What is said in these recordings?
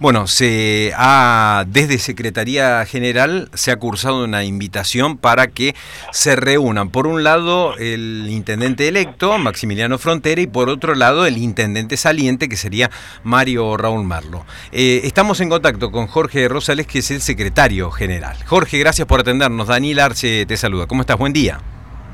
Bueno, se ha, desde Secretaría General se ha cursado una invitación para que se reúnan, por un lado, el intendente electo, Maximiliano Frontera, y por otro lado, el intendente saliente, que sería Mario Raúl Marlo. Eh, estamos en contacto con Jorge Rosales, que es el secretario general. Jorge, gracias por atendernos. Daniel Arce te saluda. ¿Cómo estás? Buen día.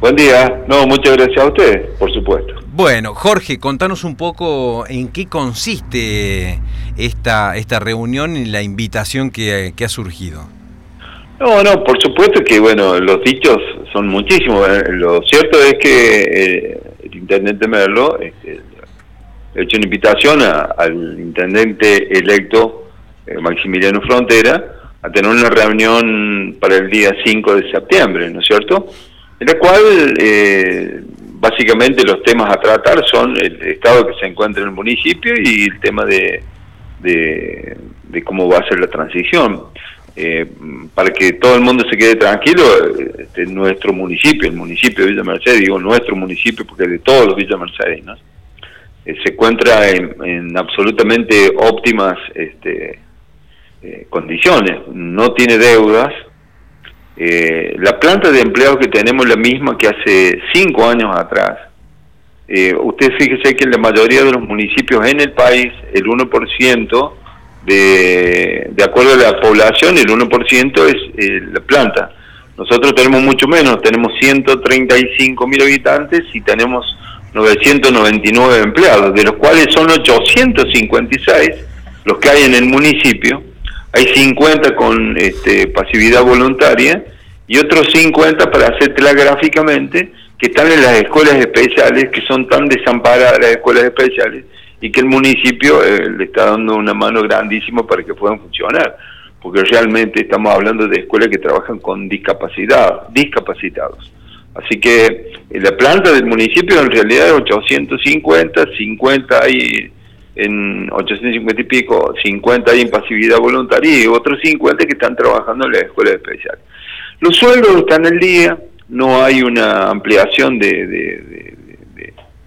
Buen día. No, muchas gracias a ustedes, por supuesto. Bueno, Jorge, contanos un poco en qué consiste esta, esta reunión y la invitación que, ha surgido. No, no, por supuesto que, bueno, los dichos son muchísimos. Eh, lo cierto es que eh, el intendente Merlo este, ha hecho una invitación al intendente electo eh, Maximiliano Frontera a tener una reunión para el día 5 de septiembre, ¿no es cierto? En la cual eh, básicamente los temas a tratar son el estado que se encuentra en el municipio y el tema de, de, cómo va a ser la transición. Eh, para que todo el mundo se quede tranquilo, este, nuestro municipio, el municipio de Villa Mercedes, digo nuestro municipio porque es de todos los Villa Mercedes, eh, se encuentra en, absolutamente óptimas este, eh, condiciones, no tiene deudas, eh, la planta de empleados que tenemos la misma que hace cinco años atrás. Eh, usted fíjese que en la mayoría de los municipios en el país, el 1%, de, de acuerdo a la población, el 1% es eh, la planta. Nosotros tenemos mucho menos, tenemos 135 mil habitantes y tenemos 999 empleados, de los cuales son 856 los que hay en el municipio hay 50 con este, pasividad voluntaria y otros 50 para hacértela gráficamente que están en las escuelas especiales, que son tan desamparadas las escuelas especiales y que el municipio eh, le está dando una mano grandísima para que puedan funcionar, porque realmente estamos hablando de escuelas que trabajan con discapacidad, discapacitados. Así que eh, la planta del municipio en realidad es 850, 50 hay en 850 y pico, 50 hay en pasividad voluntaria y otros 50 que están trabajando en la escuela especial. Los sueldos están al día, no hay una ampliación de,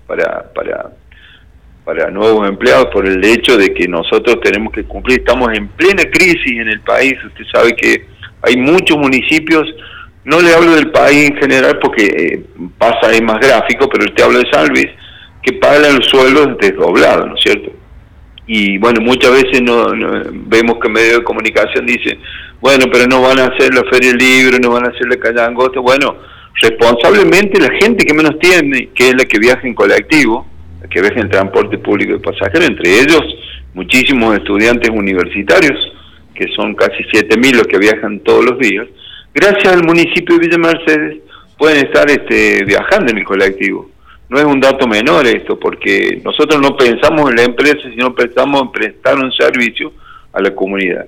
para, para, para nuevos empleados por el hecho de que nosotros tenemos que cumplir, estamos en plena crisis en el país, usted sabe que hay muchos municipios, no le hablo del país en general porque eh, pasa, es más gráfico, pero te hablo de San Luis, que pagan los sueldos desdoblados, ¿no es cierto? Y bueno, muchas veces no, vemos que medios de comunicación dicen, bueno, pero no van a hacer la Feria del no van a hacer la calle Angosta. Bueno, responsablemente la gente que menos tiene, que es la que viaja en colectivo, la que viaja en transporte público de pasajeros, entre ellos muchísimos estudiantes universitarios, que son casi 7.000 los que viajan todos los días, gracias al municipio de Villa Mercedes pueden estar este, viajando en el colectivo no es un dato menor esto, porque nosotros no pensamos en la empresa, sino pensamos en prestar un servicio a la comunidad.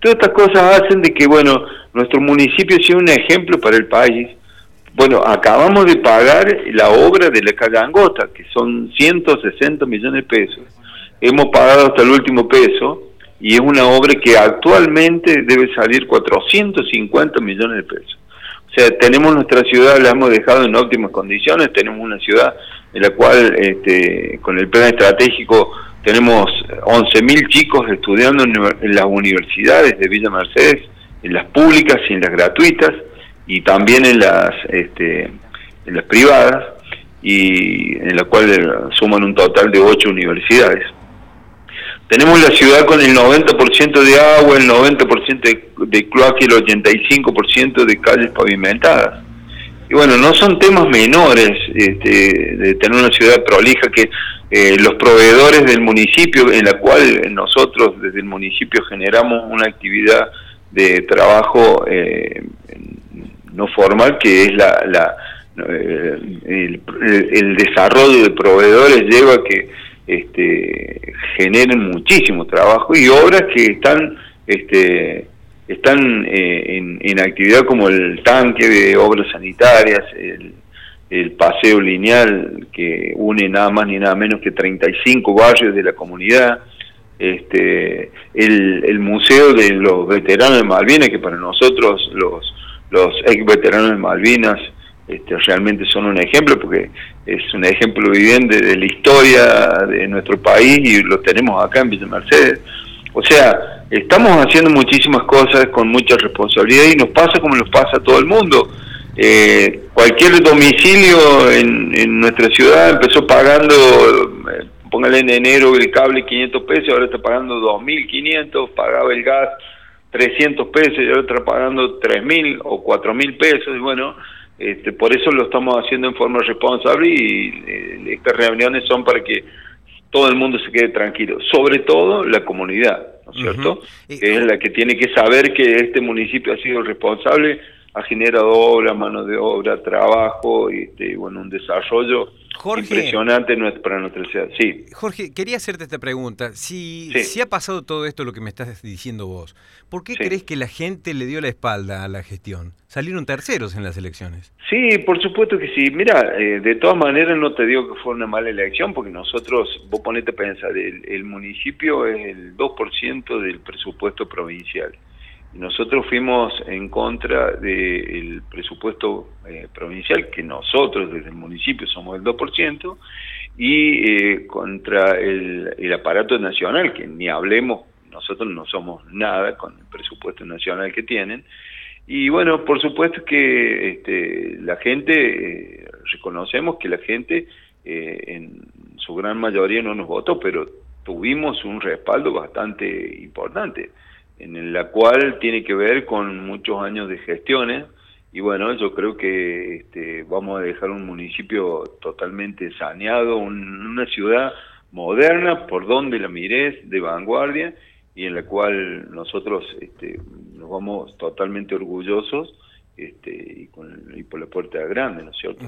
Todas estas cosas hacen de que, bueno, nuestro municipio sea un ejemplo para el país. Bueno, acabamos de pagar la obra de la calle Angota, que son 160 millones de pesos. Hemos pagado hasta el último peso y es una obra que actualmente debe salir 450 millones de pesos. Sea, tenemos nuestra ciudad, la hemos dejado en óptimas condiciones, tenemos una ciudad en la cual este, con el plan estratégico tenemos 11.000 chicos estudiando en, las universidades de Villa Mercedes, en las públicas y en las gratuitas, y también en las, este, en las privadas, y en la cual suman un total de 8 universidades. Tenemos la ciudad con el 90% de agua, el 90% de, de cloaca y el 85% de calles pavimentadas. Y bueno, no son temas menores este, de tener una ciudad prolija que eh, los proveedores del municipio, en la cual nosotros desde el municipio generamos una actividad de trabajo eh, no formal, que es la, la eh, el, el, desarrollo de proveedores lleva a que este, generen muchísimo trabajo y obras que están este, están eh, en, actividad como el tanque de obras sanitarias, el, paseo lineal que une nada más ni nada menos que 35 barrios de la comunidad, este, el, el museo de los veteranos de Malvinas, que para nosotros los, los ex veteranos de Malvinas este, realmente son un ejemplo porque es un ejemplo viviente de la historia de nuestro país y lo tenemos acá en Villa Mercedes. O sea, estamos haciendo muchísimas cosas con mucha responsabilidad y nos pasa como nos pasa a todo el mundo. Eh, cualquier domicilio en, en, nuestra ciudad empezó pagando, eh, póngale en enero el cable 500 pesos, ahora está pagando 2.500, pagaba el gas 300 pesos y ahora está pagando 3.000 o 4.000 pesos. Y bueno, este, por eso lo estamos haciendo en forma responsable y eh, estas reuniones son para que todo el mundo se quede tranquilo, sobre todo la comunidad, ¿no es cierto? Que es la que tiene que saber que este municipio ha sido responsable ha generado obra, mano de obra, trabajo, y este, bueno, un desarrollo impresionante para nuestra ciudad. Sí. Jorge, quería hacerte esta pregunta. Si, si ha pasado todo esto, lo que me estás diciendo vos, ¿por qué crees que la gente le dio la espalda a la gestión? Salieron terceros en las elecciones. Sí, por supuesto que sí. Mira, eh, de todas maneras no te digo que fue una mala elección, porque nosotros, vos ponete a pensar, el, el municipio es el 2% del presupuesto provincial. Nosotros fuimos en contra del presupuesto eh, provincial, que nosotros desde el municipio somos el 2%, y eh, contra el, aparato nacional, que ni hablemos, nosotros no somos nada con el presupuesto nacional que tienen. Y bueno, por supuesto que este, la gente, eh, reconocemos que la gente en su gran mayoría no nos votó, pero tuvimos un respaldo bastante importante en la cual tiene que ver con muchos años de gestiones. Y bueno, yo creo que este, vamos a dejar un municipio totalmente saneado, una ciudad moderna, por donde la mires, de vanguardia, y en la cual nosotros este, nos vamos totalmente orgullosos este, y, con, y, por la puerta grande, ¿no es cierto?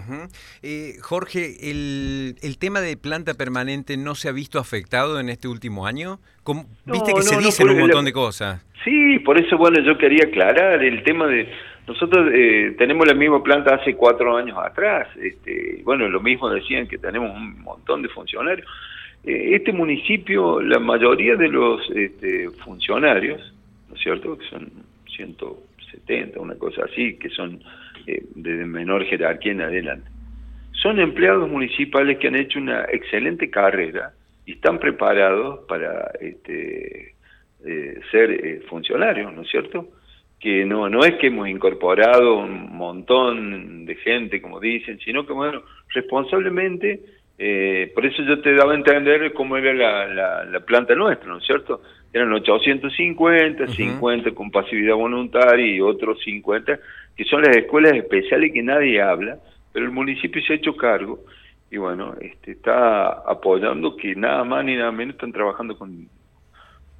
eh, Jorge, el, el, tema de planta permanente no se ha visto afectado en este último año? Viste que se dicen un montón de cosas. Sí, por eso, bueno, yo quería aclarar el tema de... Nosotros eh, tenemos la misma planta hace cuatro años atrás. Este, bueno, lo mismo decían que tenemos un montón de funcionarios. Eh, este municipio, la mayoría de los este, funcionarios, ¿no es cierto?, que son ciento 70, una cosa así, que son eh, de menor jerarquía en adelante. Son empleados municipales que han hecho una excelente carrera y están preparados para este, eh, ser eh, funcionarios, ¿no es cierto? Que no, no es que hemos incorporado un montón de gente, como dicen, sino que, bueno, responsablemente, por eso yo te daba a entender cómo era la, la planta nuestra, ¿no es cierto? Eran 850, 50 con pasividad voluntaria y otros 50 que son las escuelas especiales que nadie habla, pero el municipio se ha hecho cargo y bueno, este, está apoyando que nada más ni nada menos están trabajando con,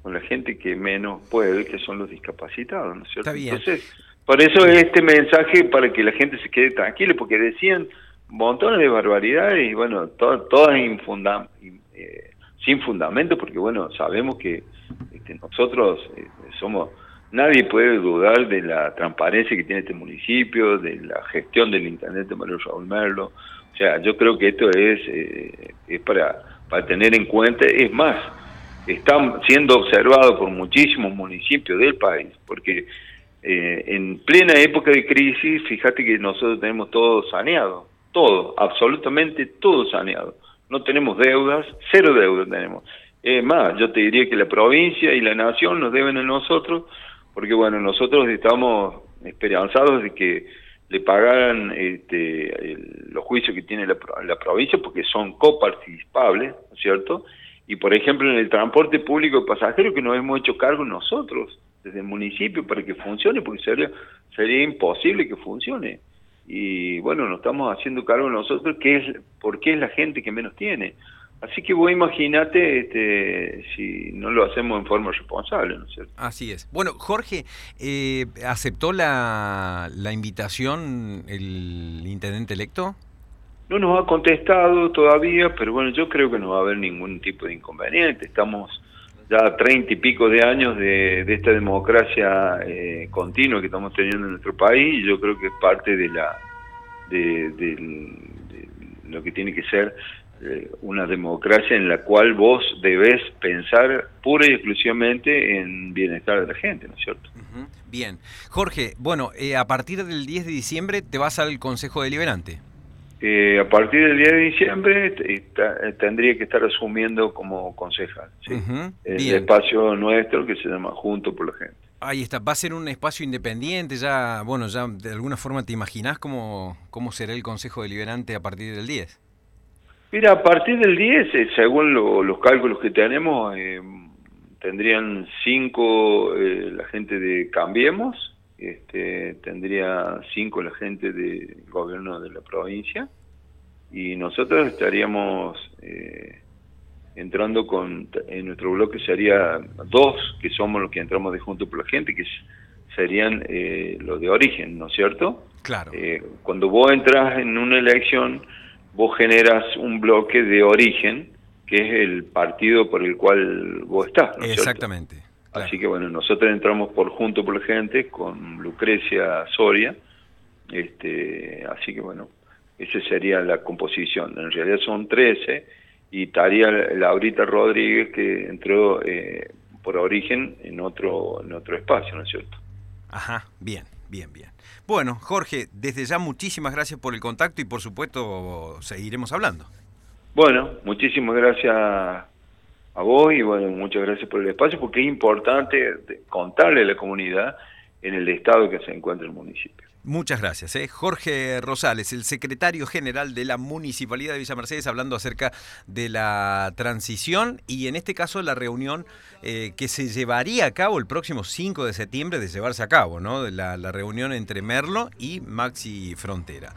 con la gente que menos puede, que son los discapacitados, ¿no es cierto? Entonces, por eso este mensaje para que la gente se quede tranquila, porque decían montones de barbaridades y bueno, todas infundam, eh, sin fundamento, porque bueno, sabemos que este, nosotros eh, somos, nadie puede dudar de la transparencia que tiene este municipio, de la gestión del intendente Mario Raúl Merlo. O sea, yo creo que esto es, eh, es para, para tener en cuenta, es más, están siendo observados por muchísimos municipios del país, porque eh, en plena época de crisis, fíjate que nosotros tenemos todo saneado, todo, absolutamente todo saneado no tenemos deudas, cero deudas tenemos. Es más, yo te diría que la provincia y la nación nos deben a nosotros, porque bueno, nosotros estamos esperanzados de que le pagaran este, los juicios que tiene la, la, provincia, porque son coparticipables, ¿no es cierto? Y por ejemplo, en el transporte público de pasajeros, que nos hemos hecho cargo nosotros, desde el municipio, para que funcione, porque sería, sería imposible que funcione y bueno, nos estamos haciendo cargo nosotros, que es porque es la gente que menos tiene. Así que vos imagínate este, si no lo hacemos en forma responsable, ¿no es cierto? Así es. Bueno, Jorge, eh, ¿aceptó la, la invitación el intendente electo? No nos ha contestado todavía, pero bueno, yo creo que no va a haber ningún tipo de inconveniente. Estamos ya treinta y pico de años de, esta democracia eh, continua que estamos teniendo en nuestro país y yo creo que es parte de la de, lo que tiene que ser eh, una democracia en la cual vos debes pensar pura y exclusivamente en bienestar de la gente, ¿no es cierto? Bien. Jorge, bueno, eh, a partir del 10 de diciembre te vas al Consejo Deliberante. Eh, a partir del 10 de diciembre tendría que estar asumiendo como concejal el espacio nuestro que se llama Junto por la Gente. Ahí está, va a ser un espacio independiente, ya, bueno, ya de alguna forma te imaginas cómo, cómo será el Consejo Deliberante a partir del 10. Mira, a partir del 10, eh, según los cálculos que tenemos, eh, tendrían cinco eh, la gente de Cambiemos, este, tendría cinco la gente del gobierno de la provincia y nosotros estaríamos eh, entrando con, en nuestro bloque sería dos, que somos los que entramos de junto por la gente, que serían eh, los de origen, ¿no es cierto? Claro. cuando vos entras en una elección, vos generas un bloque de origen, que es el partido por el cual vos estás. ¿no Exactamente. Así que bueno, nosotros entramos por Junto por la Gente con Lucrecia Soria, este, así que bueno, esa sería la composición. En realidad son 13 y estaría Laurita Rodríguez que entró eh, por origen en otro, en otro espacio, ¿no es cierto? Ajá, bien. Bien, bien. Bueno, Jorge, desde ya muchísimas gracias por el contacto y por supuesto seguiremos hablando. Bueno, muchísimas gracias a vos y bueno, muchas gracias por el espacio porque es importante contarle a la comunidad en el estado que se encuentra el municipio. Muchas gracias. ¿eh? Jorge Rosales, el secretario general de la Municipalidad de Villa Mercedes, hablando acerca de la transición y en este caso la reunión eh, que se llevaría a cabo el próximo 5 de septiembre de llevarse a cabo, ¿no? La, la reunión entre Merlo y Maxi Frontera.